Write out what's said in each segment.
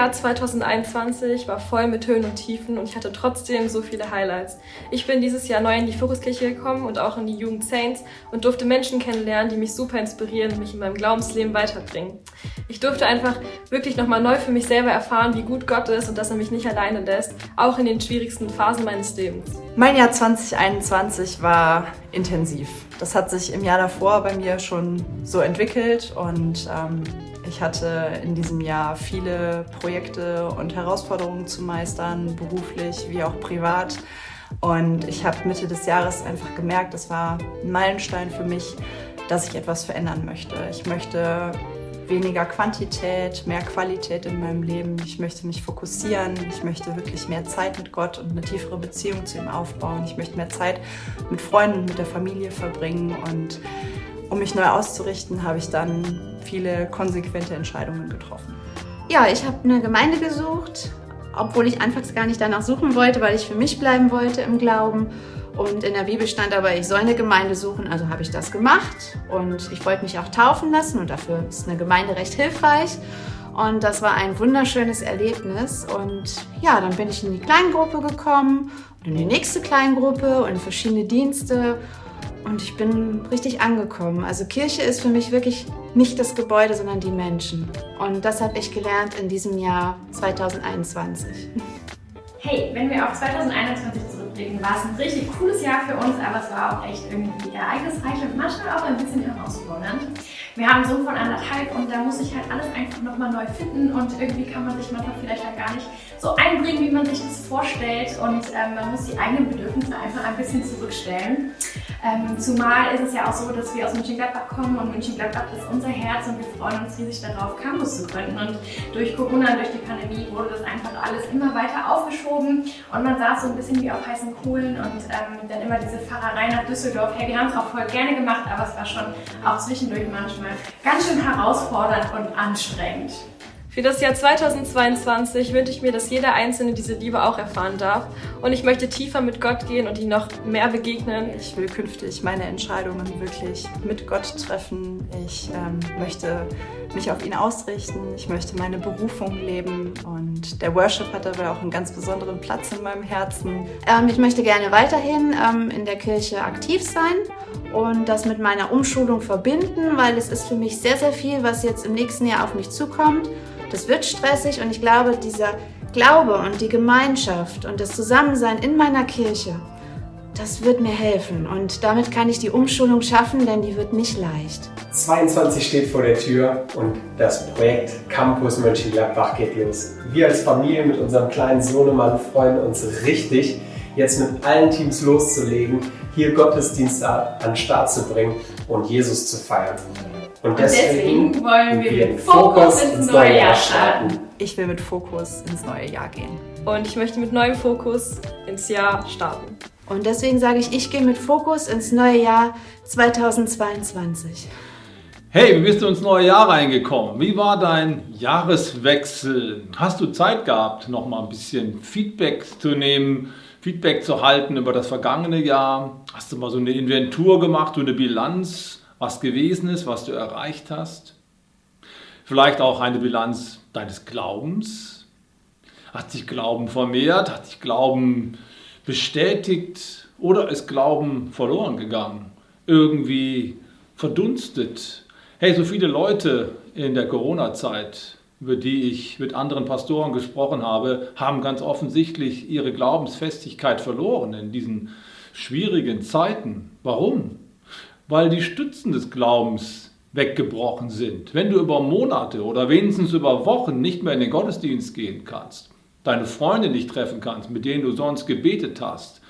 Jahr 2021 war voll mit Höhen und Tiefen und ich hatte trotzdem so viele Highlights. Ich bin dieses Jahr neu in die Fokuskirche gekommen und auch in die Jugend Saints und durfte Menschen kennenlernen, die mich super inspirieren und mich in meinem Glaubensleben weiterbringen. Ich durfte einfach wirklich nochmal neu für mich selber erfahren, wie gut Gott ist und dass er mich nicht alleine lässt, auch in den schwierigsten Phasen meines Lebens. Mein Jahr 2021 war intensiv. Das hat sich im Jahr davor bei mir schon so entwickelt und ähm, ich hatte in diesem Jahr viele Projekte und Herausforderungen zu meistern, beruflich wie auch privat. Und ich habe Mitte des Jahres einfach gemerkt, es war ein Meilenstein für mich, dass ich etwas verändern möchte. Ich möchte weniger Quantität, mehr Qualität in meinem Leben. Ich möchte mich fokussieren. Ich möchte wirklich mehr Zeit mit Gott und eine tiefere Beziehung zu ihm aufbauen. Ich möchte mehr Zeit mit Freunden, mit der Familie verbringen. Und um mich neu auszurichten, habe ich dann viele konsequente Entscheidungen getroffen. Ja, ich habe eine Gemeinde gesucht, obwohl ich anfangs gar nicht danach suchen wollte, weil ich für mich bleiben wollte im Glauben. Und in der Bibel stand aber, ich soll eine Gemeinde suchen, also habe ich das gemacht. Und ich wollte mich auch taufen lassen und dafür ist eine Gemeinde recht hilfreich. Und das war ein wunderschönes Erlebnis. Und ja, dann bin ich in die Kleingruppe gekommen und in die nächste Kleingruppe und in verschiedene Dienste. Und ich bin richtig angekommen. Also Kirche ist für mich wirklich nicht das Gebäude, sondern die Menschen. Und das habe ich gelernt in diesem Jahr 2021. Hey, wenn wir auf 2021 zurückblicken, war es ein richtig cooles Jahr für uns, aber es war auch echt irgendwie ereignisreich und manchmal auch ein bisschen herausfordernd. Wir haben Sohn von anderthalb und da muss sich halt alles einfach nochmal neu finden und irgendwie kann man sich manchmal vielleicht halt gar nicht so einbringen, wie man sich das vorstellt und ähm, man muss die eigenen Bedürfnisse einfach ein bisschen zurückstellen. Ähm, zumal ist es ja auch so, dass wir aus Mönchengladbach kommen und Mönchengladbach ist unser Herz und wir freuen uns riesig darauf, Campus zu gründen. Und durch Corona, durch die Pandemie wurde das einfach alles immer weiter aufgeschoben und man saß so ein bisschen wie auf heißen Kohlen und ähm, dann immer diese Fahrerei nach Düsseldorf. Hey, wir haben es auch voll gerne gemacht, aber es war schon auch zwischendurch manchmal ganz schön herausfordernd und anstrengend. Für das Jahr 2022 wünsche ich mir, dass jeder Einzelne diese Liebe auch erfahren darf. Und ich möchte tiefer mit Gott gehen und ihm noch mehr begegnen. Ich will künftig meine Entscheidungen wirklich mit Gott treffen. Ich ähm, möchte mich auf ihn ausrichten. Ich möchte meine Berufung leben. Und der Worship hat dabei auch einen ganz besonderen Platz in meinem Herzen. Ähm, ich möchte gerne weiterhin ähm, in der Kirche aktiv sein und das mit meiner Umschulung verbinden, weil es ist für mich sehr, sehr viel, was jetzt im nächsten Jahr auf mich zukommt. Das wird stressig und ich glaube, dieser Glaube und die Gemeinschaft und das Zusammensein in meiner Kirche, das wird mir helfen und damit kann ich die Umschulung schaffen, denn die wird nicht leicht. 22 steht vor der Tür und das Projekt Campus Mönchengladbach geht los. Wir als Familie mit unserem kleinen Sohnemann freuen uns richtig, jetzt mit allen Teams loszulegen, hier Gottesdienste an den Start zu bringen und Jesus zu feiern. Und deswegen, deswegen wollen wir mit Fokus ins neue Jahr starten. Ich will mit Fokus ins neue Jahr gehen. Und ich möchte mit neuem Fokus ins Jahr starten. Und deswegen sage ich, ich gehe mit Fokus ins neue Jahr 2022. Hey, wie bist du ins neue Jahr reingekommen? Wie war dein Jahreswechsel? Hast du Zeit gehabt, noch mal ein bisschen Feedback zu nehmen, Feedback zu halten über das vergangene Jahr? Hast du mal so eine Inventur gemacht, so eine Bilanz? was gewesen ist, was du erreicht hast. Vielleicht auch eine Bilanz deines Glaubens. Hat sich Glauben vermehrt? Hat sich Glauben bestätigt? Oder ist Glauben verloren gegangen? Irgendwie verdunstet? Hey, so viele Leute in der Corona-Zeit, über die ich mit anderen Pastoren gesprochen habe, haben ganz offensichtlich ihre Glaubensfestigkeit verloren in diesen schwierigen Zeiten. Warum? weil die Stützen des Glaubens weggebrochen sind. Wenn du über Monate oder wenigstens über Wochen nicht mehr in den Gottesdienst gehen kannst, deine Freunde nicht treffen kannst, mit denen du sonst gebetet hast,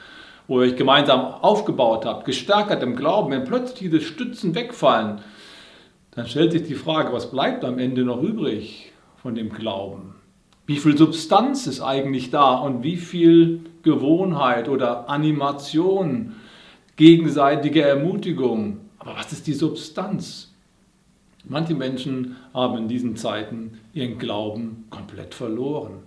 wo ihr euch gemeinsam aufgebaut habt, gestärkt im Glauben, wenn plötzlich diese Stützen wegfallen, dann stellt sich die Frage, was bleibt am Ende noch übrig von dem Glauben? Wie viel Substanz ist eigentlich da und wie viel Gewohnheit oder Animation gegenseitige Ermutigung. Aber was ist die Substanz? Manche Menschen haben in diesen Zeiten ihren Glauben komplett verloren.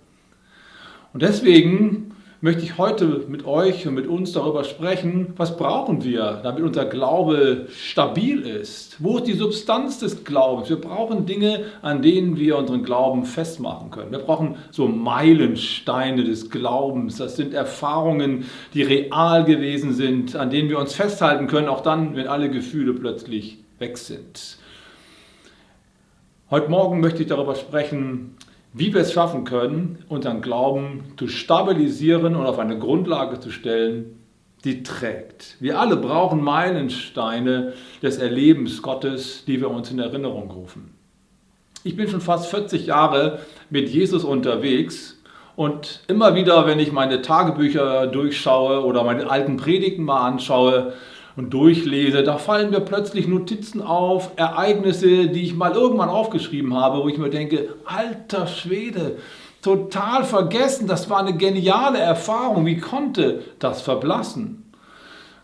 Und deswegen möchte ich heute mit euch und mit uns darüber sprechen, was brauchen wir, damit unser Glaube stabil ist. Wo ist die Substanz des Glaubens? Wir brauchen Dinge, an denen wir unseren Glauben festmachen können. Wir brauchen so Meilensteine des Glaubens. Das sind Erfahrungen, die real gewesen sind, an denen wir uns festhalten können, auch dann, wenn alle Gefühle plötzlich weg sind. Heute Morgen möchte ich darüber sprechen, wie wir es schaffen können, unseren Glauben zu stabilisieren und auf eine Grundlage zu stellen, die trägt. Wir alle brauchen Meilensteine des Erlebens Gottes, die wir uns in Erinnerung rufen. Ich bin schon fast 40 Jahre mit Jesus unterwegs und immer wieder, wenn ich meine Tagebücher durchschaue oder meine alten Predigten mal anschaue, und durchlese, da fallen mir plötzlich Notizen auf, Ereignisse, die ich mal irgendwann aufgeschrieben habe, wo ich mir denke, alter Schwede, total vergessen, das war eine geniale Erfahrung, wie konnte das verblassen?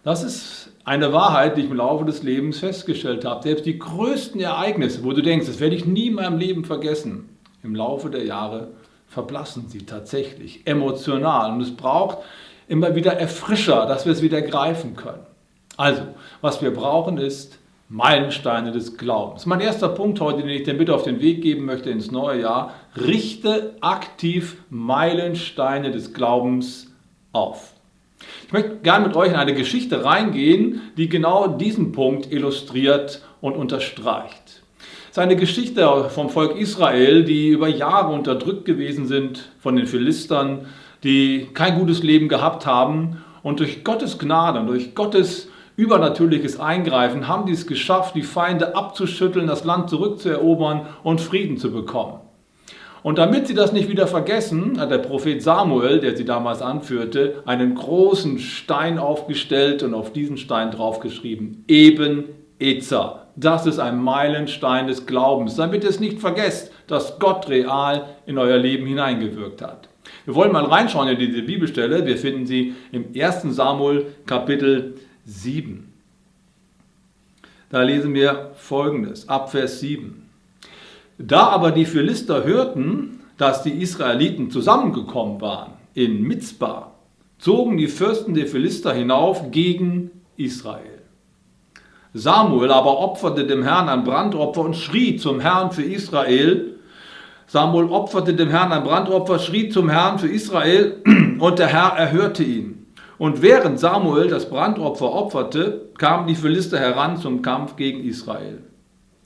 Das ist eine Wahrheit, die ich im Laufe des Lebens festgestellt habe. Selbst die größten Ereignisse, wo du denkst, das werde ich nie in meinem Leben vergessen, im Laufe der Jahre verblassen sie tatsächlich emotional. Und es braucht immer wieder Erfrischer, dass wir es wieder greifen können. Also, was wir brauchen ist Meilensteine des Glaubens. Mein erster Punkt heute, den ich dir bitte auf den Weg geben möchte ins neue Jahr, richte aktiv Meilensteine des Glaubens auf. Ich möchte gerne mit euch in eine Geschichte reingehen, die genau diesen Punkt illustriert und unterstreicht. Es ist eine Geschichte vom Volk Israel, die über Jahre unterdrückt gewesen sind von den Philistern, die kein gutes Leben gehabt haben und durch Gottes Gnade und durch Gottes übernatürliches Eingreifen haben die es geschafft, die Feinde abzuschütteln, das Land zurückzuerobern und Frieden zu bekommen. Und damit sie das nicht wieder vergessen, hat der Prophet Samuel, der sie damals anführte, einen großen Stein aufgestellt und auf diesen Stein draufgeschrieben, Eben Ezer. Das ist ein Meilenstein des Glaubens, damit ihr es nicht vergesst, dass Gott real in euer Leben hineingewirkt hat. Wir wollen mal reinschauen in diese Bibelstelle. Wir finden sie im 1. Samuel Kapitel 7. Da lesen wir folgendes, ab Vers 7. Da aber die Philister hörten, dass die Israeliten zusammengekommen waren in Mitzbah, zogen die Fürsten der Philister hinauf gegen Israel. Samuel aber opferte dem Herrn ein Brandopfer und schrie zum Herrn für Israel. Samuel opferte dem Herrn ein Brandopfer, schrie zum Herrn für Israel und der Herr erhörte ihn. Und während Samuel das Brandopfer opferte, kamen die Philister heran zum Kampf gegen Israel.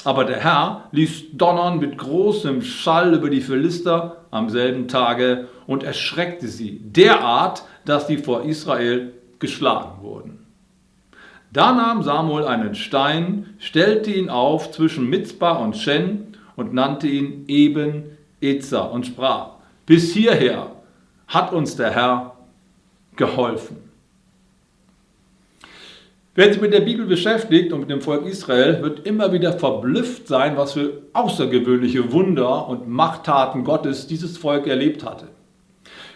Aber der Herr ließ donnern mit großem Schall über die Philister am selben Tage und erschreckte sie, derart, dass sie vor Israel geschlagen wurden. Da nahm Samuel einen Stein, stellte ihn auf zwischen Mitzbah und Shen und nannte ihn eben Ezer und sprach, bis hierher hat uns der Herr geholfen. Wer sich mit der Bibel beschäftigt und mit dem Volk Israel, wird immer wieder verblüfft sein, was für außergewöhnliche Wunder und Machttaten Gottes dieses Volk erlebt hatte.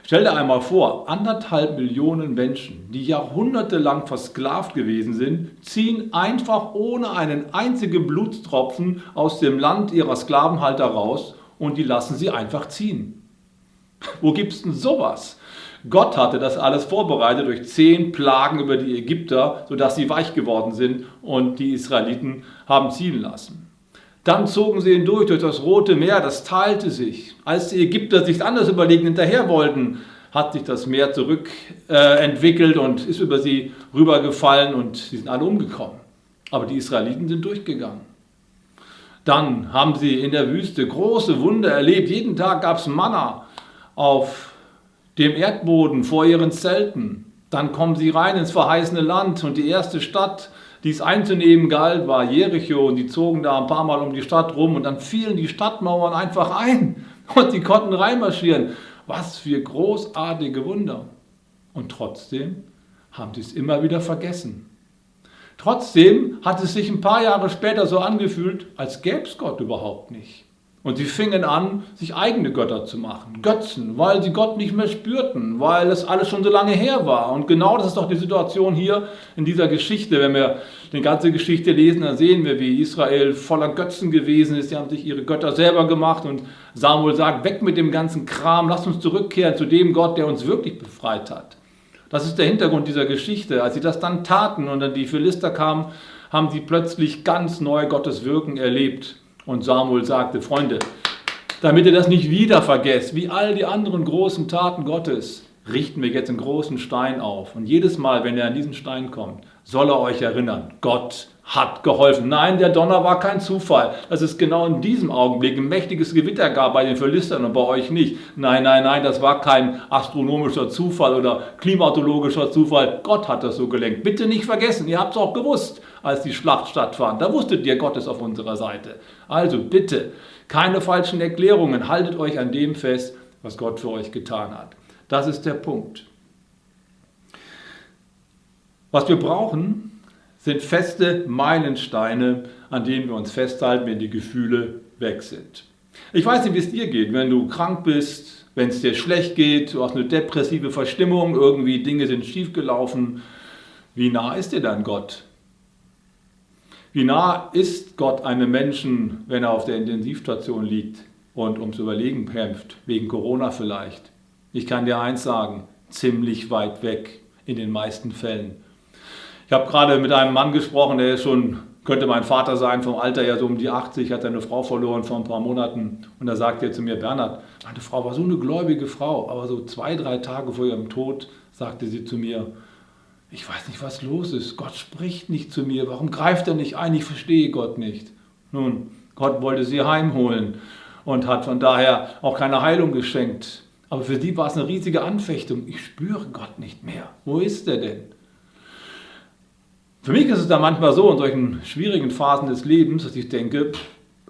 Stell dir einmal vor, anderthalb Millionen Menschen, die jahrhundertelang versklavt gewesen sind, ziehen einfach ohne einen einzigen Blutstropfen aus dem Land ihrer Sklavenhalter raus und die lassen sie einfach ziehen. Wo gibt es denn sowas? Gott hatte das alles vorbereitet durch zehn Plagen über die Ägypter, sodass sie weich geworden sind und die Israeliten haben ziehen lassen. Dann zogen sie hindurch durch das Rote Meer, das teilte sich. Als die Ägypter sich anders überlegen hinterher wollten, hat sich das Meer zurückentwickelt äh, und ist über sie rübergefallen und sie sind alle umgekommen. Aber die Israeliten sind durchgegangen. Dann haben sie in der Wüste große Wunder erlebt. Jeden Tag gab es Manna auf dem Erdboden vor ihren Zelten. Dann kommen sie rein ins verheißene Land und die erste Stadt, die es einzunehmen galt, war Jericho und die zogen da ein paar Mal um die Stadt rum und dann fielen die Stadtmauern einfach ein und sie konnten reinmarschieren. Was für großartige Wunder. Und trotzdem haben sie es immer wieder vergessen. Trotzdem hat es sich ein paar Jahre später so angefühlt, als gäbe es Gott überhaupt nicht. Und sie fingen an, sich eigene Götter zu machen, Götzen, weil sie Gott nicht mehr spürten, weil es alles schon so lange her war. Und genau das ist doch die Situation hier in dieser Geschichte. Wenn wir die ganze Geschichte lesen, dann sehen wir, wie Israel voller Götzen gewesen ist. Sie haben sich ihre Götter selber gemacht und Samuel sagt, weg mit dem ganzen Kram, lasst uns zurückkehren zu dem Gott, der uns wirklich befreit hat. Das ist der Hintergrund dieser Geschichte. Als sie das dann taten und dann die Philister kamen, haben sie plötzlich ganz neu Gottes Wirken erlebt. Und Samuel sagte, Freunde, damit ihr das nicht wieder vergesst, wie all die anderen großen Taten Gottes, richten wir jetzt einen großen Stein auf. Und jedes Mal, wenn er an diesen Stein kommt, soll er euch erinnern, Gott hat geholfen. Nein, der Donner war kein Zufall. Das ist genau in diesem Augenblick ein mächtiges Gewitter gab bei den Philistern und bei euch nicht. Nein, nein, nein, das war kein astronomischer Zufall oder klimatologischer Zufall. Gott hat das so gelenkt. Bitte nicht vergessen, ihr habt es auch gewusst, als die Schlacht stattfand. Da wusstet ihr, Gott ist auf unserer Seite. Also bitte, keine falschen Erklärungen. Haltet euch an dem fest, was Gott für euch getan hat. Das ist der Punkt. Was wir brauchen, sind feste Meilensteine, an denen wir uns festhalten, wenn die Gefühle weg sind. Ich weiß nicht, wie es dir geht, wenn du krank bist, wenn es dir schlecht geht, du hast eine depressive Verstimmung, irgendwie Dinge sind schiefgelaufen. Wie nah ist dir dein Gott? Wie nah ist Gott einem Menschen, wenn er auf der Intensivstation liegt und ums Überlegen kämpft, wegen Corona vielleicht? Ich kann dir eins sagen, ziemlich weit weg in den meisten Fällen. Ich habe gerade mit einem Mann gesprochen, der ist schon, könnte mein Vater sein, vom Alter her so um die 80, hat seine Frau verloren vor ein paar Monaten. Und da sagte er zu mir, Bernhard, meine Frau war so eine gläubige Frau, aber so zwei, drei Tage vor ihrem Tod sagte sie zu mir, ich weiß nicht, was los ist. Gott spricht nicht zu mir. Warum greift er nicht ein? Ich verstehe Gott nicht. Nun, Gott wollte sie heimholen und hat von daher auch keine Heilung geschenkt. Aber für sie war es eine riesige Anfechtung. Ich spüre Gott nicht mehr. Wo ist er denn? Für mich ist es dann manchmal so in solchen schwierigen Phasen des Lebens, dass ich denke,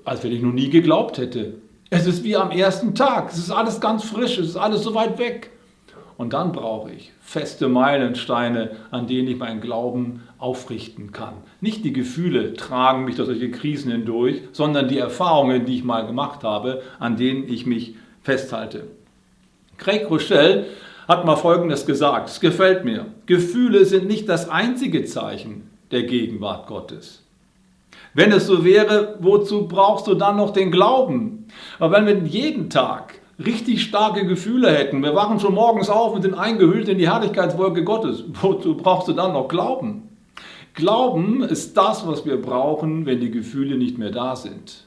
als wenn ich noch nie geglaubt hätte. Es ist wie am ersten Tag. Es ist alles ganz frisch. Es ist alles so weit weg. Und dann brauche ich feste Meilensteine, an denen ich meinen Glauben aufrichten kann. Nicht die Gefühle tragen mich durch solche Krisen hindurch, sondern die Erfahrungen, die ich mal gemacht habe, an denen ich mich festhalte. Craig Rochelle hat mal Folgendes gesagt, es gefällt mir. Gefühle sind nicht das einzige Zeichen der Gegenwart Gottes. Wenn es so wäre, wozu brauchst du dann noch den Glauben? Aber wenn wir jeden Tag richtig starke Gefühle hätten, wir wachen schon morgens auf und sind eingehüllt in die Herrlichkeitswolke Gottes, wozu brauchst du dann noch Glauben? Glauben ist das, was wir brauchen, wenn die Gefühle nicht mehr da sind.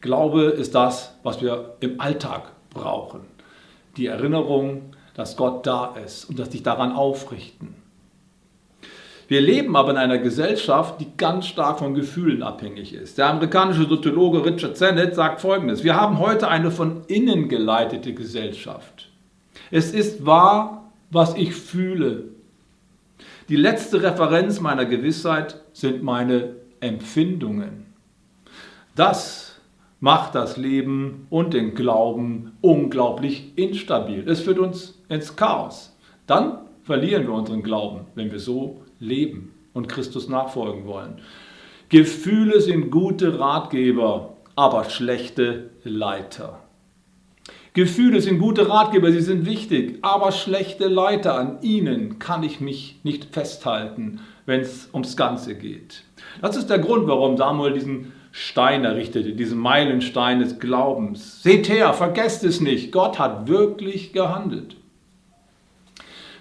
Glaube ist das, was wir im Alltag brauchen. Die Erinnerung, dass Gott da ist und dass dich daran aufrichten. Wir leben aber in einer Gesellschaft, die ganz stark von Gefühlen abhängig ist. Der amerikanische Soziologe Richard Sennett sagt Folgendes. Wir haben heute eine von innen geleitete Gesellschaft. Es ist wahr, was ich fühle. Die letzte Referenz meiner Gewissheit sind meine Empfindungen. Das macht das Leben und den Glauben unglaublich instabil. Es führt uns ins Chaos. Dann verlieren wir unseren Glauben, wenn wir so leben und Christus nachfolgen wollen. Gefühle sind gute Ratgeber, aber schlechte Leiter. Gefühle sind gute Ratgeber, sie sind wichtig, aber schlechte Leiter, an ihnen kann ich mich nicht festhalten, wenn es ums Ganze geht. Das ist der Grund, warum Samuel diesen Stein errichtete, diesen Meilenstein des Glaubens. Seht her, vergesst es nicht, Gott hat wirklich gehandelt.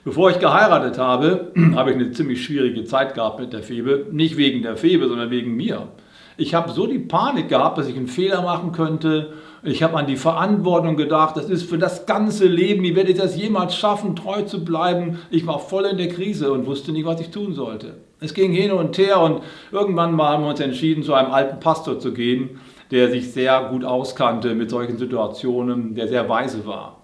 Bevor ich geheiratet habe, habe ich eine ziemlich schwierige Zeit gehabt mit der Febe. Nicht wegen der Febe, sondern wegen mir. Ich habe so die Panik gehabt, dass ich einen Fehler machen könnte. Ich habe an die Verantwortung gedacht, das ist für das ganze Leben, wie werde ich das jemals schaffen, treu zu bleiben. Ich war voll in der Krise und wusste nicht, was ich tun sollte. Es ging hin und her und irgendwann mal haben wir uns entschieden, zu einem alten Pastor zu gehen, der sich sehr gut auskannte mit solchen Situationen, der sehr weise war.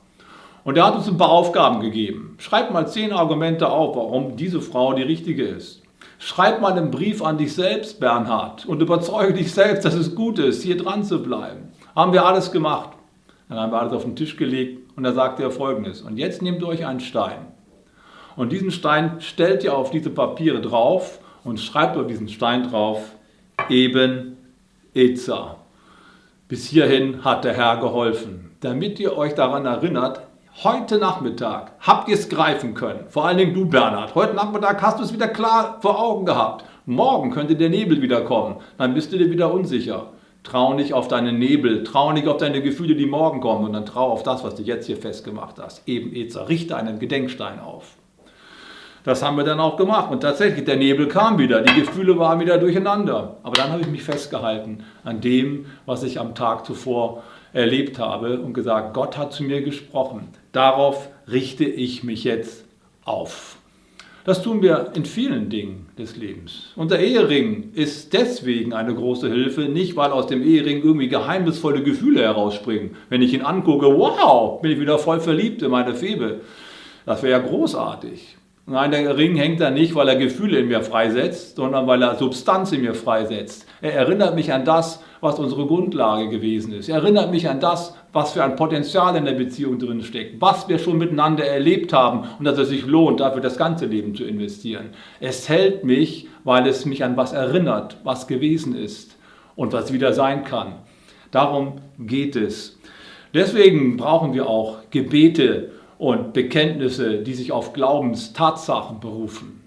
Und er hat uns ein paar Aufgaben gegeben. Schreib mal zehn Argumente auf, warum diese Frau die richtige ist. Schreib mal einen Brief an dich selbst, Bernhard, und überzeuge dich selbst, dass es gut ist, hier dran zu bleiben. Haben wir alles gemacht. Dann haben wir alles auf den Tisch gelegt und da sagte er folgendes. Und jetzt nehmt euch einen Stein. Und diesen Stein stellt ihr auf diese Papiere drauf und schreibt auf diesen Stein drauf, eben Eza. Bis hierhin hat der Herr geholfen. Damit ihr euch daran erinnert, heute Nachmittag habt ihr es greifen können. Vor allen Dingen du, Bernhard. Heute Nachmittag hast du es wieder klar vor Augen gehabt. Morgen könnte der Nebel wieder kommen. Dann bist du dir wieder unsicher. Trau nicht auf deinen Nebel, trau nicht auf deine Gefühle, die morgen kommen, und dann trau auf das, was du jetzt hier festgemacht hast. Eben Ezer, richte einen Gedenkstein auf. Das haben wir dann auch gemacht und tatsächlich, der Nebel kam wieder, die Gefühle waren wieder durcheinander. Aber dann habe ich mich festgehalten an dem, was ich am Tag zuvor erlebt habe und gesagt, Gott hat zu mir gesprochen. Darauf richte ich mich jetzt auf. Das tun wir in vielen Dingen des Lebens. Unser Ehering ist deswegen eine große Hilfe, nicht weil aus dem Ehering irgendwie geheimnisvolle Gefühle herausspringen. Wenn ich ihn angucke, wow, bin ich wieder voll verliebt in meine Febe. Das wäre ja großartig. Nein, der Ring hängt da nicht, weil er Gefühle in mir freisetzt, sondern weil er Substanz in mir freisetzt. Er erinnert mich an das, was unsere Grundlage gewesen ist. Er erinnert mich an das, was für ein Potenzial in der Beziehung drin steckt, was wir schon miteinander erlebt haben und dass es sich lohnt, dafür das ganze Leben zu investieren. Es hält mich, weil es mich an was erinnert, was gewesen ist und was wieder sein kann. Darum geht es. Deswegen brauchen wir auch Gebete und Bekenntnisse, die sich auf Glaubenstatsachen berufen.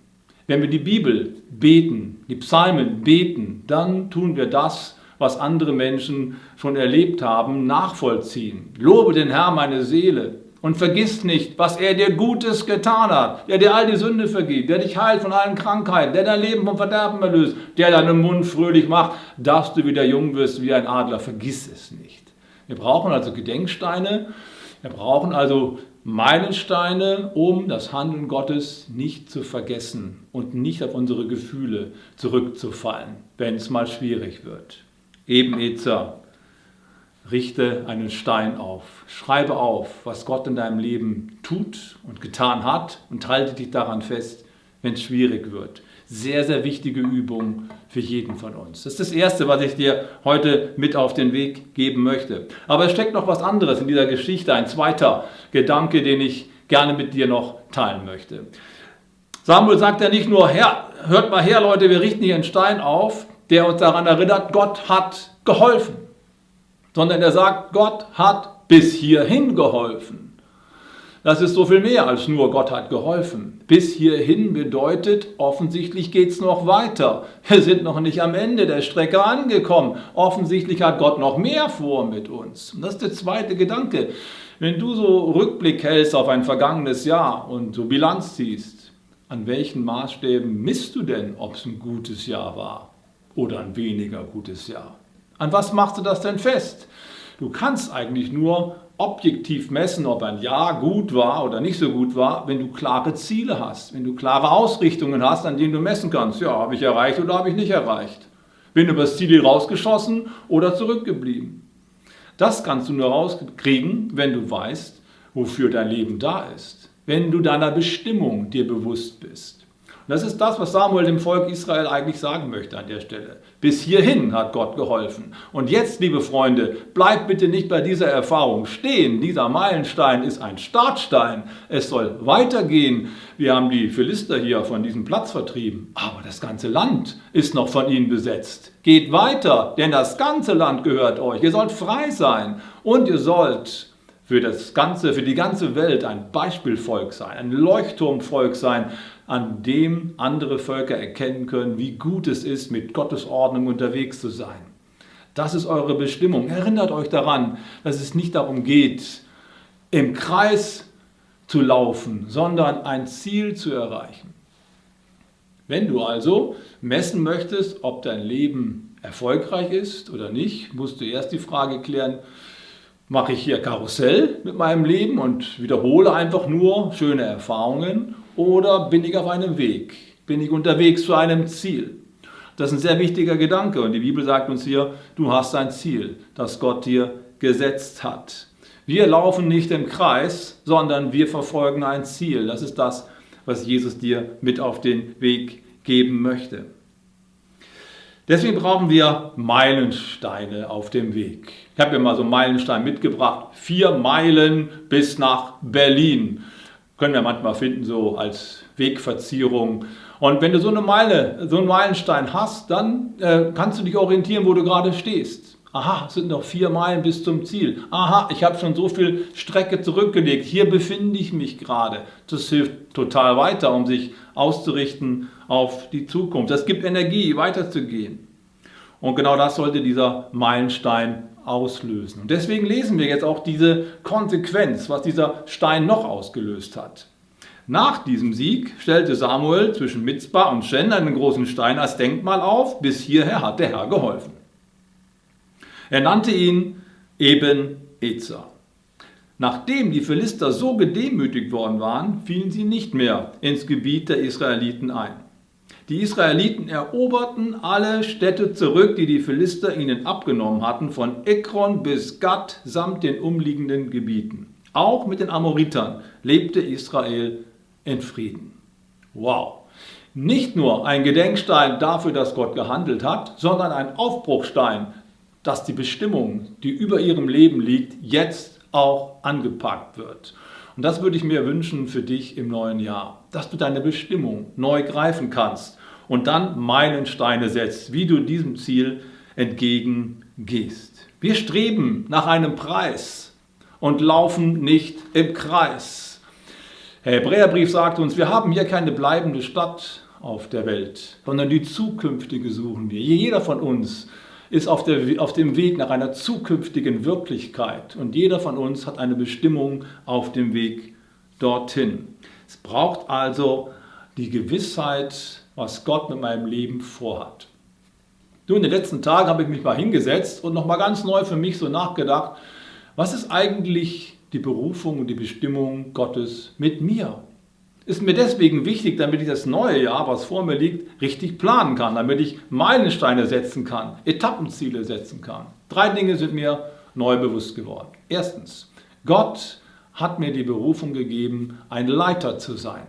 Wenn wir die Bibel beten, die Psalmen beten, dann tun wir das, was andere Menschen schon erlebt haben, nachvollziehen. Lobe den Herrn meine Seele und vergiss nicht, was er dir Gutes getan hat, der dir all die Sünde vergibt, der dich heilt von allen Krankheiten, der dein Leben vom Verderben erlöst, der deinen Mund fröhlich macht, dass du wieder jung wirst wie ein Adler. Vergiss es nicht. Wir brauchen also Gedenksteine, wir brauchen also Meilensteine, um das Handeln Gottes nicht zu vergessen und nicht auf unsere Gefühle zurückzufallen, wenn es mal schwierig wird. Eben Ezer, richte einen Stein auf, schreibe auf, was Gott in deinem Leben tut und getan hat und halte dich daran fest, wenn es schwierig wird. Sehr, sehr wichtige Übung für jeden von uns. Das ist das Erste, was ich dir heute mit auf den Weg geben möchte. Aber es steckt noch was anderes in dieser Geschichte, ein zweiter Gedanke, den ich gerne mit dir noch teilen möchte. Samuel sagt ja nicht nur, Herr, hört mal her, Leute, wir richten hier einen Stein auf, der uns daran erinnert, Gott hat geholfen, sondern er sagt, Gott hat bis hierhin geholfen. Das ist so viel mehr als nur Gott hat geholfen. Bis hierhin bedeutet, offensichtlich geht es noch weiter. Wir sind noch nicht am Ende der Strecke angekommen. Offensichtlich hat Gott noch mehr vor mit uns. Und das ist der zweite Gedanke. Wenn du so Rückblick hältst auf ein vergangenes Jahr und so Bilanz ziehst, an welchen Maßstäben misst du denn, ob es ein gutes Jahr war oder ein weniger gutes Jahr? An was machst du das denn fest? Du kannst eigentlich nur objektiv messen, ob ein Jahr gut war oder nicht so gut war, wenn du klare Ziele hast, wenn du klare Ausrichtungen hast, an denen du messen kannst, ja, habe ich erreicht oder habe ich nicht erreicht. Bin über das Ziel rausgeschossen oder zurückgeblieben. Das kannst du nur rauskriegen, wenn du weißt, wofür dein Leben da ist, wenn du deiner Bestimmung dir bewusst bist. Das ist das, was Samuel dem Volk Israel eigentlich sagen möchte an der Stelle. Bis hierhin hat Gott geholfen. Und jetzt, liebe Freunde, bleibt bitte nicht bei dieser Erfahrung stehen. Dieser Meilenstein ist ein Startstein. Es soll weitergehen. Wir haben die Philister hier von diesem Platz vertrieben. Aber das ganze Land ist noch von ihnen besetzt. Geht weiter, denn das ganze Land gehört euch. Ihr sollt frei sein und ihr sollt für das ganze, für die ganze Welt ein Beispielvolk sein, ein Leuchtturmvolk sein, an dem andere Völker erkennen können, wie gut es ist, mit Gottes Ordnung unterwegs zu sein. Das ist eure Bestimmung. Erinnert euch daran, dass es nicht darum geht, im Kreis zu laufen, sondern ein Ziel zu erreichen. Wenn du also messen möchtest, ob dein Leben erfolgreich ist oder nicht, musst du erst die Frage klären, mache ich hier Karussell mit meinem Leben und wiederhole einfach nur schöne Erfahrungen oder bin ich auf einem Weg? Bin ich unterwegs zu einem Ziel? Das ist ein sehr wichtiger Gedanke und die Bibel sagt uns hier, du hast ein Ziel, das Gott dir gesetzt hat. Wir laufen nicht im Kreis, sondern wir verfolgen ein Ziel. Das ist das, was Jesus dir mit auf den Weg geben möchte. Deswegen brauchen wir Meilensteine auf dem Weg. Ich habe mir mal so einen Meilenstein mitgebracht. Vier Meilen bis nach Berlin. Können wir manchmal finden, so als Wegverzierung. Und wenn du so eine Meile, so einen Meilenstein hast, dann äh, kannst du dich orientieren, wo du gerade stehst. Aha, es sind noch vier Meilen bis zum Ziel. Aha, ich habe schon so viel Strecke zurückgelegt. Hier befinde ich mich gerade. Das hilft total weiter, um sich auszurichten auf die Zukunft. Das gibt Energie, weiterzugehen. Und genau das sollte dieser Meilenstein auslösen. Und deswegen lesen wir jetzt auch diese Konsequenz, was dieser Stein noch ausgelöst hat. Nach diesem Sieg stellte Samuel zwischen Mitzbah und Shen einen großen Stein als Denkmal auf. Bis hierher hat der Herr geholfen. Er nannte ihn eben Ezer. Nachdem die Philister so gedemütigt worden waren, fielen sie nicht mehr ins Gebiet der Israeliten ein. Die Israeliten eroberten alle Städte zurück, die die Philister ihnen abgenommen hatten, von Ekron bis Gad samt den umliegenden Gebieten. Auch mit den Amoritern lebte Israel in Frieden. Wow! Nicht nur ein Gedenkstein dafür, dass Gott gehandelt hat, sondern ein Aufbruchstein dass die Bestimmung, die über ihrem Leben liegt, jetzt auch angepackt wird. Und das würde ich mir wünschen für dich im neuen Jahr, dass du deine Bestimmung neu greifen kannst und dann Meilensteine setzt, wie du diesem Ziel entgegengehst. Wir streben nach einem Preis und laufen nicht im Kreis. Der Hebräerbrief sagt uns, wir haben hier keine bleibende Stadt auf der Welt, sondern die zukünftige suchen wir. Jeder von uns ist auf, der, auf dem Weg nach einer zukünftigen Wirklichkeit. Und jeder von uns hat eine Bestimmung auf dem Weg dorthin. Es braucht also die Gewissheit, was Gott mit meinem Leben vorhat. Du, in den letzten Tagen habe ich mich mal hingesetzt und nochmal ganz neu für mich so nachgedacht, was ist eigentlich die Berufung und die Bestimmung Gottes mit mir? ist mir deswegen wichtig, damit ich das neue Jahr, was vor mir liegt, richtig planen kann, damit ich Meilensteine setzen kann, Etappenziele setzen kann. Drei Dinge sind mir neu bewusst geworden. Erstens, Gott hat mir die Berufung gegeben, ein Leiter zu sein.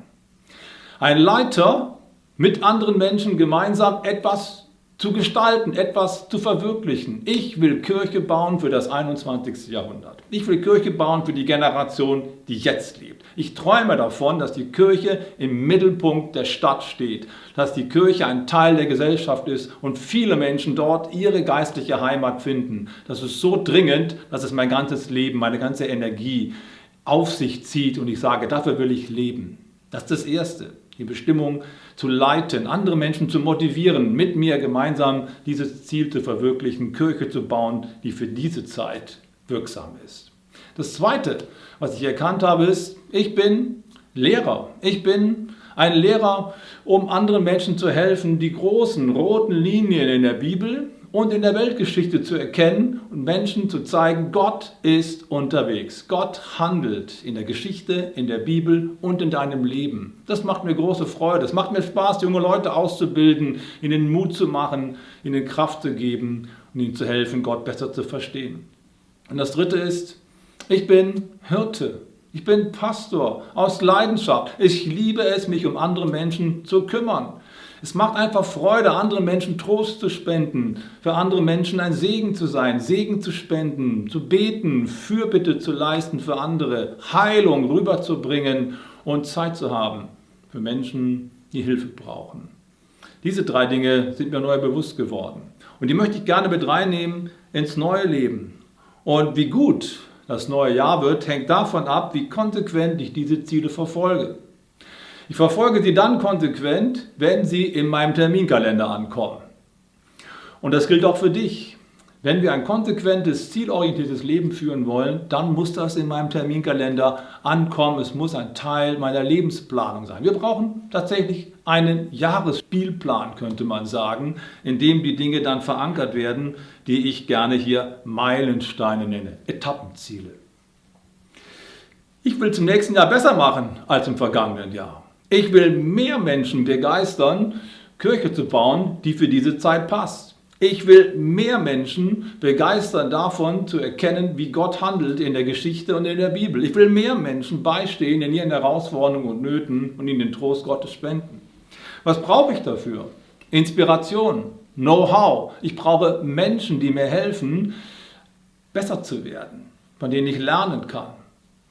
Ein Leiter mit anderen Menschen gemeinsam etwas zu gestalten, etwas zu verwirklichen. Ich will Kirche bauen für das 21. Jahrhundert. Ich will Kirche bauen für die Generation, die jetzt lebt. Ich träume davon, dass die Kirche im Mittelpunkt der Stadt steht, dass die Kirche ein Teil der Gesellschaft ist und viele Menschen dort ihre geistliche Heimat finden. Das ist so dringend, dass es mein ganzes Leben, meine ganze Energie auf sich zieht und ich sage, dafür will ich leben. Das ist das Erste die Bestimmung zu leiten, andere Menschen zu motivieren, mit mir gemeinsam dieses Ziel zu verwirklichen, Kirche zu bauen, die für diese Zeit wirksam ist. Das Zweite, was ich erkannt habe, ist, ich bin Lehrer. Ich bin ein Lehrer, um anderen Menschen zu helfen, die großen roten Linien in der Bibel und in der Weltgeschichte zu erkennen und Menschen zu zeigen, Gott ist unterwegs. Gott handelt in der Geschichte, in der Bibel und in deinem Leben. Das macht mir große Freude. Es macht mir Spaß, junge Leute auszubilden, ihnen Mut zu machen, ihnen Kraft zu geben und ihnen zu helfen, Gott besser zu verstehen. Und das Dritte ist, ich bin Hirte. Ich bin Pastor aus Leidenschaft. Ich liebe es, mich um andere Menschen zu kümmern. Es macht einfach Freude, anderen Menschen Trost zu spenden, für andere Menschen ein Segen zu sein, Segen zu spenden, zu beten, Fürbitte zu leisten für andere, Heilung rüberzubringen und Zeit zu haben für Menschen, die Hilfe brauchen. Diese drei Dinge sind mir neu bewusst geworden. Und die möchte ich gerne mit reinnehmen ins neue Leben. Und wie gut das neue Jahr wird, hängt davon ab, wie konsequent ich diese Ziele verfolge. Ich verfolge sie dann konsequent, wenn sie in meinem Terminkalender ankommen. Und das gilt auch für dich. Wenn wir ein konsequentes, zielorientiertes Leben führen wollen, dann muss das in meinem Terminkalender ankommen. Es muss ein Teil meiner Lebensplanung sein. Wir brauchen tatsächlich einen Jahresspielplan, könnte man sagen, in dem die Dinge dann verankert werden, die ich gerne hier Meilensteine nenne, Etappenziele. Ich will zum nächsten Jahr besser machen als im vergangenen Jahr. Ich will mehr Menschen begeistern, Kirche zu bauen, die für diese Zeit passt. Ich will mehr Menschen begeistern davon zu erkennen, wie Gott handelt in der Geschichte und in der Bibel. Ich will mehr Menschen beistehen in ihren Herausforderungen und Nöten und ihnen den Trost Gottes spenden. Was brauche ich dafür? Inspiration, Know-how. Ich brauche Menschen, die mir helfen, besser zu werden, von denen ich lernen kann.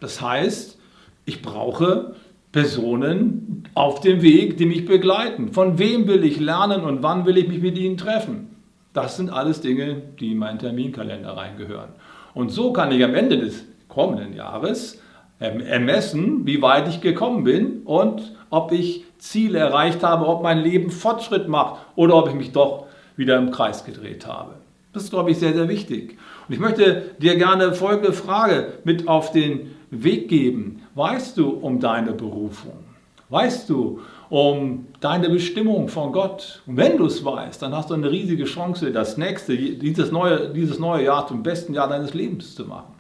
Das heißt, ich brauche Personen auf dem Weg, die mich begleiten. Von wem will ich lernen und wann will ich mich mit ihnen treffen? Das sind alles Dinge, die in meinen Terminkalender reingehören. Und so kann ich am Ende des kommenden Jahres ermessen, wie weit ich gekommen bin und ob ich Ziele erreicht habe, ob mein Leben Fortschritt macht oder ob ich mich doch wieder im Kreis gedreht habe. Das ist, glaube ich, sehr, sehr wichtig. Und ich möchte dir gerne folgende Frage mit auf den Weg geben. Weißt du um deine Berufung? Weißt du um deine Bestimmung von Gott? Und wenn du es weißt, dann hast du eine riesige Chance, das nächste, dieses neue, dieses neue Jahr zum besten Jahr deines Lebens zu machen.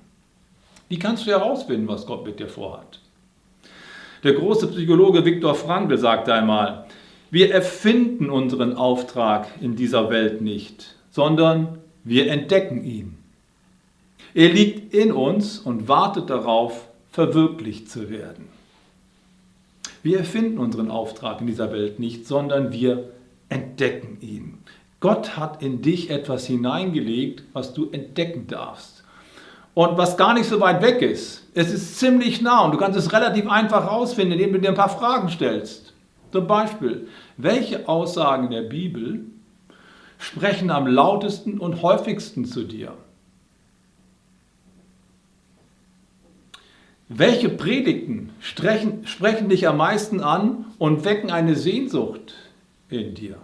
Wie kannst du herausfinden, was Gott mit dir vorhat? Der große Psychologe Viktor Frankl sagte einmal, wir erfinden unseren Auftrag in dieser Welt nicht, sondern wir entdecken ihn. Er liegt in uns und wartet darauf, verwirklicht zu werden. Wir erfinden unseren Auftrag in dieser Welt nicht, sondern wir entdecken ihn. Gott hat in dich etwas hineingelegt, was du entdecken darfst und was gar nicht so weit weg ist. Es ist ziemlich nah und du kannst es relativ einfach herausfinden, indem du dir ein paar Fragen stellst. Zum Beispiel, welche Aussagen der Bibel sprechen am lautesten und häufigsten zu dir? Welche Predigten sprechen, sprechen dich am meisten an und wecken eine Sehnsucht in dir?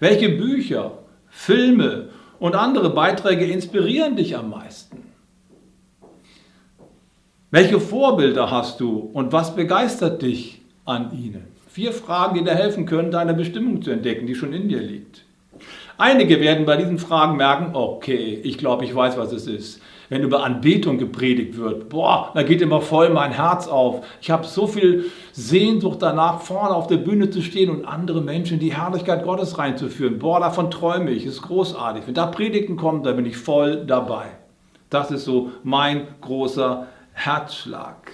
Welche Bücher, Filme und andere Beiträge inspirieren dich am meisten? Welche Vorbilder hast du und was begeistert dich an ihnen? Vier Fragen, die dir helfen können, deine Bestimmung zu entdecken, die schon in dir liegt. Einige werden bei diesen Fragen merken, okay, ich glaube, ich weiß, was es ist. Wenn über Anbetung gepredigt wird, boah, da geht immer voll mein Herz auf. Ich habe so viel Sehnsucht danach, vorne auf der Bühne zu stehen und andere Menschen in die Herrlichkeit Gottes reinzuführen. Boah, davon träume ich, ist großartig. Wenn da Predigten kommen, da bin ich voll dabei. Das ist so mein großer Herzschlag.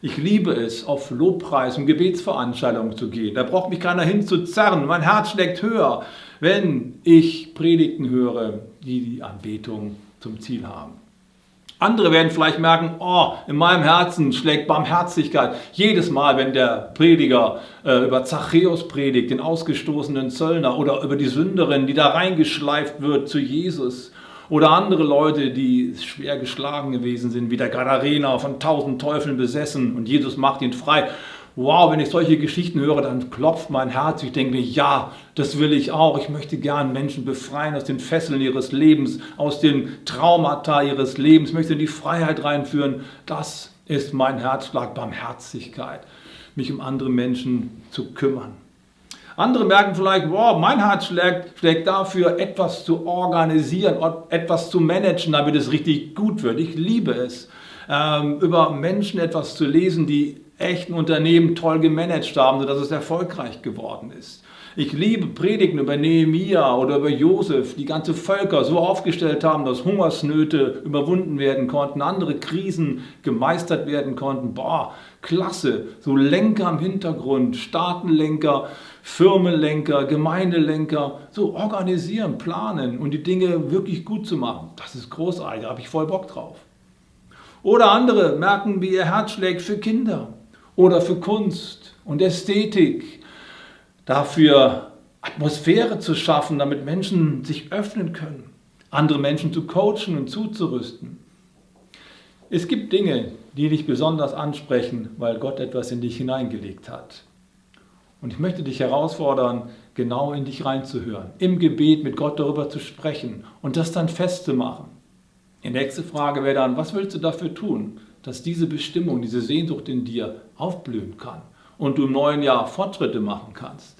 Ich liebe es, auf Lobpreis und Gebetsveranstaltungen zu gehen. Da braucht mich keiner hin zu zerren. Mein Herz schlägt höher, wenn ich Predigten höre, die die Anbetung zum Ziel haben. Andere werden vielleicht merken, oh, in meinem Herzen schlägt Barmherzigkeit. Jedes Mal, wenn der Prediger äh, über Zachäus predigt, den ausgestoßenen Zöllner, oder über die Sünderin, die da reingeschleift wird zu Jesus, oder andere Leute, die schwer geschlagen gewesen sind, wie der Gadarena von tausend Teufeln besessen und Jesus macht ihn frei. Wow, wenn ich solche Geschichten höre, dann klopft mein Herz. Ich denke mir, ja, das will ich auch. Ich möchte gern Menschen befreien aus den Fesseln ihres Lebens, aus den Traumata ihres Lebens. Ich möchte in die Freiheit reinführen. Das ist mein Herzschlag, Barmherzigkeit, mich um andere Menschen zu kümmern. Andere merken vielleicht, wow, mein Herz schlägt, schlägt dafür, etwas zu organisieren, etwas zu managen, damit es richtig gut wird. Ich liebe es, ähm, über Menschen etwas zu lesen, die echten Unternehmen toll gemanagt haben, sodass es erfolgreich geworden ist. Ich liebe Predigten über Nehemia oder über Josef, die ganze Völker so aufgestellt haben, dass Hungersnöte überwunden werden konnten, andere Krisen gemeistert werden konnten. Boah, klasse. So Lenker im Hintergrund, Staatenlenker, Firmenlenker, Gemeindelenker, so organisieren, planen und die Dinge wirklich gut zu machen. Das ist großartig, da habe ich voll Bock drauf. Oder andere merken, wie ihr Herz schlägt für Kinder oder für Kunst und Ästhetik, dafür Atmosphäre zu schaffen, damit Menschen sich öffnen können, andere Menschen zu coachen und zuzurüsten. Es gibt Dinge, die dich besonders ansprechen, weil Gott etwas in dich hineingelegt hat. Und ich möchte dich herausfordern, genau in dich reinzuhören, im Gebet mit Gott darüber zu sprechen und das dann festzumachen. Die nächste Frage wäre dann, was willst du dafür tun, dass diese Bestimmung, diese Sehnsucht in dir aufblühen kann und du im neuen Jahr Fortschritte machen kannst?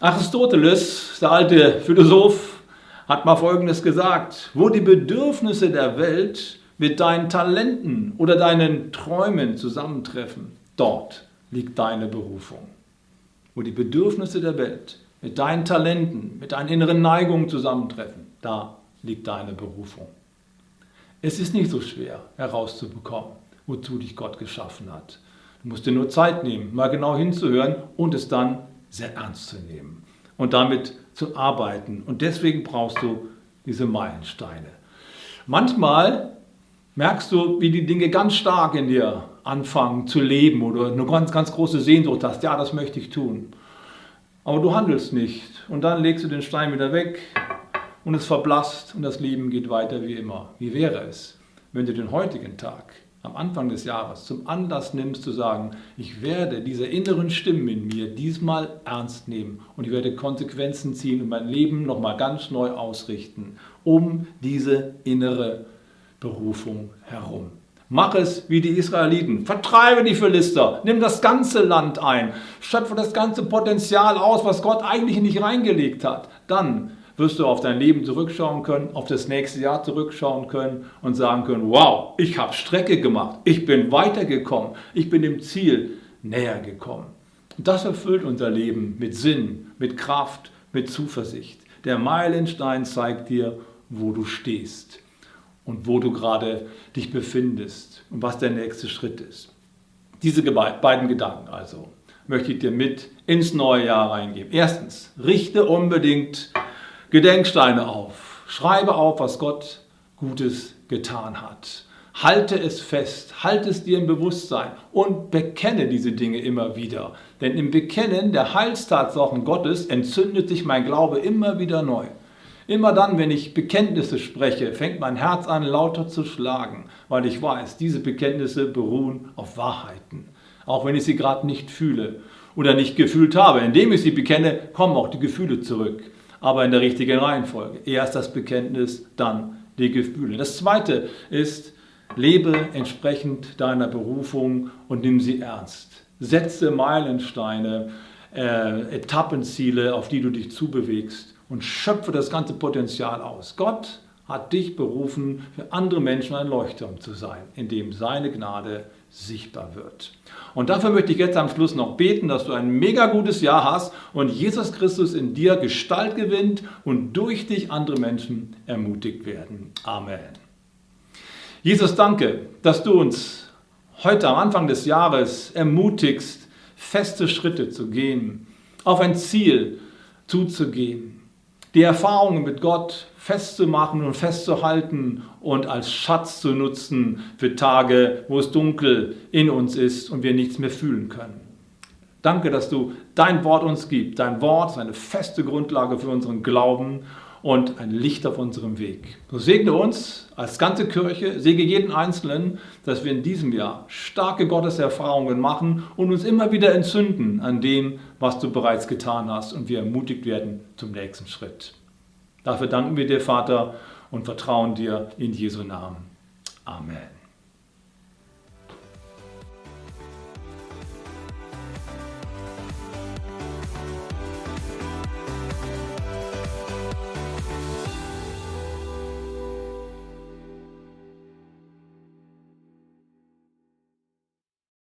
Aristoteles, der alte Philosoph, hat mal Folgendes gesagt, wo die Bedürfnisse der Welt mit deinen Talenten oder deinen Träumen zusammentreffen, dort liegt deine Berufung. Wo die Bedürfnisse der Welt mit deinen Talenten, mit deinen inneren Neigungen zusammentreffen, da liegt deine Berufung. Es ist nicht so schwer herauszubekommen, wozu dich Gott geschaffen hat. Du musst dir nur Zeit nehmen, mal genau hinzuhören und es dann sehr ernst zu nehmen und damit zu arbeiten. Und deswegen brauchst du diese Meilensteine. Manchmal merkst du, wie die Dinge ganz stark in dir anfangen zu leben oder eine ganz, ganz große Sehnsucht hast, ja, das möchte ich tun. Aber du handelst nicht. Und dann legst du den Stein wieder weg und es verblasst und das Leben geht weiter wie immer. Wie wäre es, wenn du den heutigen Tag am Anfang des Jahres zum Anlass nimmst zu sagen, ich werde diese inneren Stimmen in mir diesmal ernst nehmen und ich werde Konsequenzen ziehen und mein Leben nochmal ganz neu ausrichten, um diese innere Berufung herum. Mach es wie die Israeliten. Vertreibe die Philister. Nimm das ganze Land ein. Schöpfe das ganze Potenzial aus, was Gott eigentlich nicht reingelegt hat. Dann wirst du auf dein Leben zurückschauen können, auf das nächste Jahr zurückschauen können und sagen können, wow, ich habe Strecke gemacht. Ich bin weitergekommen. Ich bin dem Ziel näher gekommen. Und das erfüllt unser Leben mit Sinn, mit Kraft, mit Zuversicht. Der Meilenstein zeigt dir, wo du stehst und wo du gerade dich befindest und was der nächste Schritt ist. Diese beiden Gedanken also möchte ich dir mit ins neue Jahr reingeben. Erstens, richte unbedingt Gedenksteine auf. Schreibe auf, was Gott Gutes getan hat. Halte es fest, halte es dir im Bewusstsein und bekenne diese Dinge immer wieder. Denn im Bekennen der Heilstatsachen Gottes entzündet sich mein Glaube immer wieder neu. Immer dann, wenn ich Bekenntnisse spreche, fängt mein Herz an lauter zu schlagen, weil ich weiß, diese Bekenntnisse beruhen auf Wahrheiten. Auch wenn ich sie gerade nicht fühle oder nicht gefühlt habe. Indem ich sie bekenne, kommen auch die Gefühle zurück. Aber in der richtigen Reihenfolge. Erst das Bekenntnis, dann die Gefühle. Das zweite ist, lebe entsprechend deiner Berufung und nimm sie ernst. Setze Meilensteine, äh, Etappenziele, auf die du dich zubewegst und schöpfe das ganze Potenzial aus. Gott hat dich berufen, für andere Menschen ein Leuchtturm zu sein, in dem seine Gnade sichtbar wird. Und dafür möchte ich jetzt am Schluss noch beten, dass du ein mega gutes Jahr hast und Jesus Christus in dir Gestalt gewinnt und durch dich andere Menschen ermutigt werden. Amen. Jesus, danke, dass du uns heute am Anfang des Jahres ermutigst, feste Schritte zu gehen, auf ein Ziel zuzugehen die Erfahrungen mit Gott festzumachen und festzuhalten und als Schatz zu nutzen für Tage, wo es dunkel in uns ist und wir nichts mehr fühlen können. Danke, dass du dein Wort uns gibst. Dein Wort ist eine feste Grundlage für unseren Glauben und ein Licht auf unserem Weg. So segne uns als ganze Kirche, segne jeden Einzelnen, dass wir in diesem Jahr starke Gotteserfahrungen machen und uns immer wieder entzünden an dem, was du bereits getan hast und wir ermutigt werden zum nächsten Schritt. Dafür danken wir dir, Vater, und vertrauen dir in Jesu Namen. Amen.